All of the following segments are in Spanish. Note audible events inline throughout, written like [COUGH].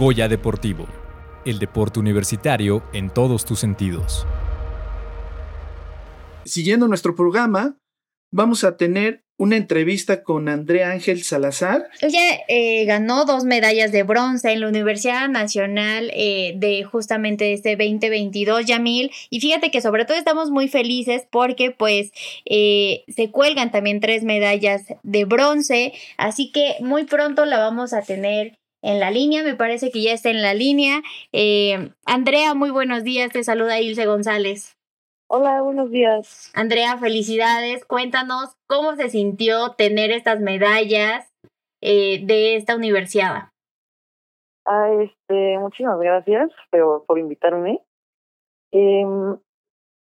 Goya Deportivo, el deporte universitario en todos tus sentidos. Siguiendo nuestro programa, vamos a tener una entrevista con Andrea Ángel Salazar. Ella eh, ganó dos medallas de bronce en la Universidad Nacional eh, de justamente este 2022, Yamil. Y fíjate que sobre todo estamos muy felices porque pues eh, se cuelgan también tres medallas de bronce. Así que muy pronto la vamos a tener en la línea, me parece que ya está en la línea. Andrea, muy buenos días, te saluda Ilse González. Hola, buenos días. Andrea, felicidades. Cuéntanos cómo se sintió tener estas medallas eh, de esta universidad. Ah, este, muchísimas gracias por, por invitarme. Em,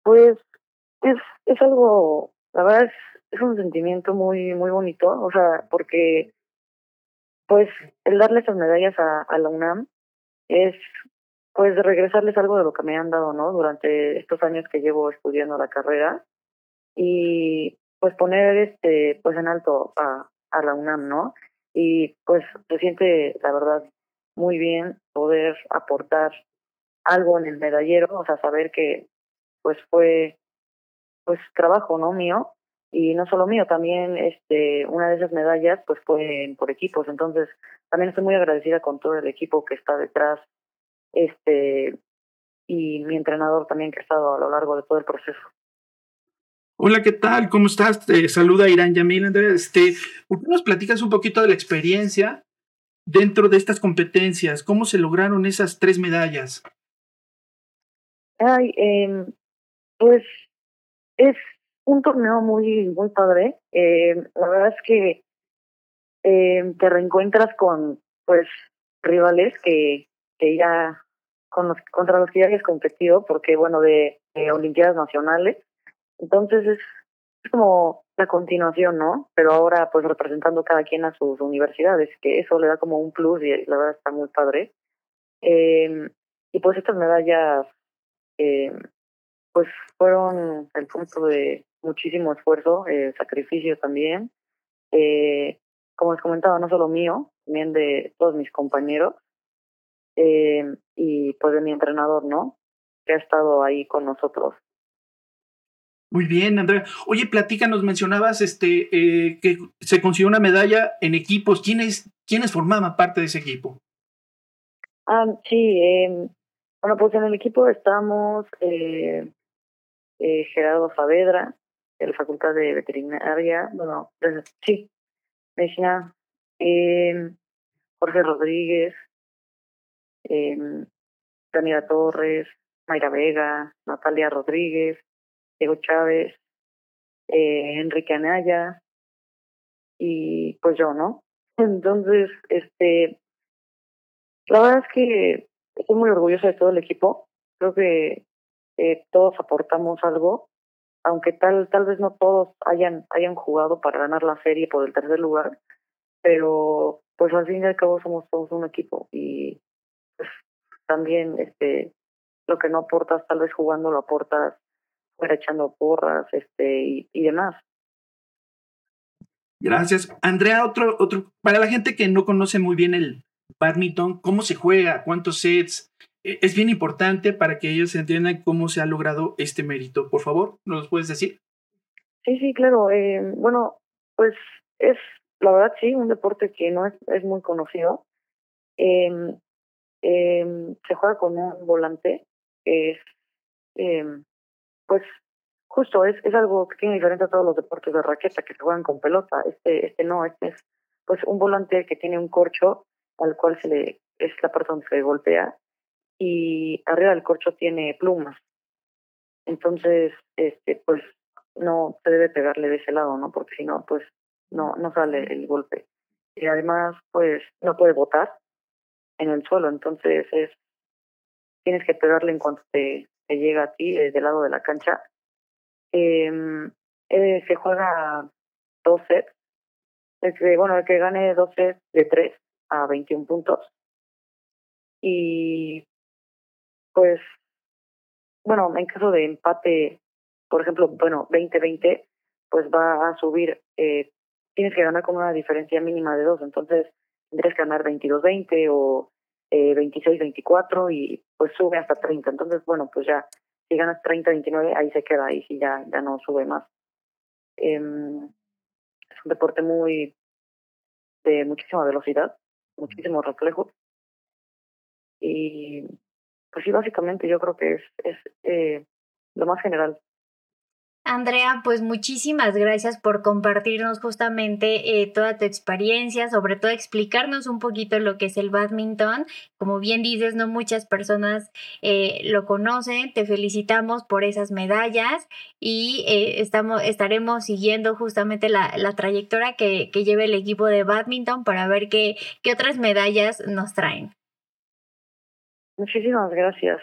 pues es, es algo, la verdad es, es un sentimiento muy, muy bonito, o sea, porque pues el darle estas medallas a, a la UNAM es pues regresarles algo de lo que me han dado, ¿no? Durante estos años que llevo estudiando la carrera y pues poner este pues en alto a, a la UNAM, ¿no? Y pues se siente la verdad muy bien poder aportar algo en el medallero, o sea, saber que pues fue pues trabajo, ¿no? mío y no solo mío, también este una de esas medallas pues fue por equipos, entonces también estoy muy agradecida con todo el equipo que está detrás este y mi entrenador también que ha estado a lo largo de todo el proceso. Hola, ¿qué tal? ¿Cómo estás? Te saluda Irán Yamil, Andrés. Este, ¿Por qué nos platicas un poquito de la experiencia dentro de estas competencias? ¿Cómo se lograron esas tres medallas? Ay, eh, pues es un torneo muy, muy padre. Eh, la verdad es que eh, te reencuentras con pues rivales que, que ya contra los que ya habías competido, porque bueno, de, Olimpiadas Nacionales. Entonces es, es, como la continuación, ¿no? Pero ahora pues representando cada quien a sus universidades, que eso le da como un plus y la verdad está muy padre. Eh, y pues estas medallas eh, pues fueron el punto de muchísimo esfuerzo, eh, sacrificio también. Eh, como les comentaba, no solo mío, también de todos mis compañeros eh, y pues de mi entrenador, ¿no? Que ha estado ahí con nosotros. Muy bien, Andrea. Oye, platícanos, mencionabas este eh, que se consiguió una medalla en equipos. ¿Quiénes, ¿Quiénes formaban parte de ese equipo? Ah, sí, eh, bueno, pues en el equipo estamos eh, eh, Gerardo Saavedra, de la Facultad de Veterinaria, bueno, sí, medicina, eh, Jorge Rodríguez, eh, Daniela Torres, Mayra Vega, Natalia Rodríguez, Diego Chávez, eh, Enrique Anaya y pues yo, ¿no? [LAUGHS] Entonces, este, la verdad es que estoy muy orgullosa de todo el equipo. Creo que eh, todos aportamos algo, aunque tal tal vez no todos hayan hayan jugado para ganar la serie por el tercer lugar, pero pues al fin y al cabo somos todos un equipo y pues, también este lo que no aportas tal vez jugando lo aportas fuera echando porras este y, y demás. Gracias. Andrea otro otro para la gente que no conoce muy bien el badminton cómo se juega cuántos sets es bien importante para que ellos entiendan cómo se ha logrado este mérito. Por favor nos puedes decir sí sí claro. Eh, bueno pues es la verdad sí un deporte que no es, es muy conocido. Eh, eh, se juega con un volante es, eh, pues, justo, es, es algo que tiene diferente a todos los deportes de raqueta que se juegan con pelota. Este, este no, este es, pues, un volante que tiene un corcho al cual se le, es la parte donde se golpea y arriba del corcho tiene plumas. Entonces, este, pues, no se debe pegarle de ese lado, ¿no? Porque si no, pues, no, no sale el golpe. Y además, pues, no puede botar en el suelo, entonces es tienes que pegarle en cuanto te, te llega a ti desde el lado de la cancha. Eh, eh, se juega dos sets. El que, bueno, el que gane dos sets de tres a 21 puntos. Y pues, bueno, en caso de empate, por ejemplo, bueno, 20-20, pues va a subir, eh, tienes que ganar con una diferencia mínima de dos, entonces tendrías que ganar 22-20 o eh, 26, 24 y pues sube hasta 30. Entonces, bueno, pues ya, si ganas 30, 29, ahí se queda, ahí sí ya, ya no sube más. Eh, es un deporte muy de muchísima velocidad, muchísimos reflejos. Y pues sí, básicamente yo creo que es, es eh, lo más general. Andrea, pues muchísimas gracias por compartirnos justamente eh, toda tu experiencia, sobre todo explicarnos un poquito lo que es el badminton. Como bien dices, no muchas personas eh, lo conocen. Te felicitamos por esas medallas y estamos, estaremos siguiendo justamente la, la trayectoria que, que lleva el equipo de badminton para ver qué, qué otras medallas nos traen. Muchísimas gracias.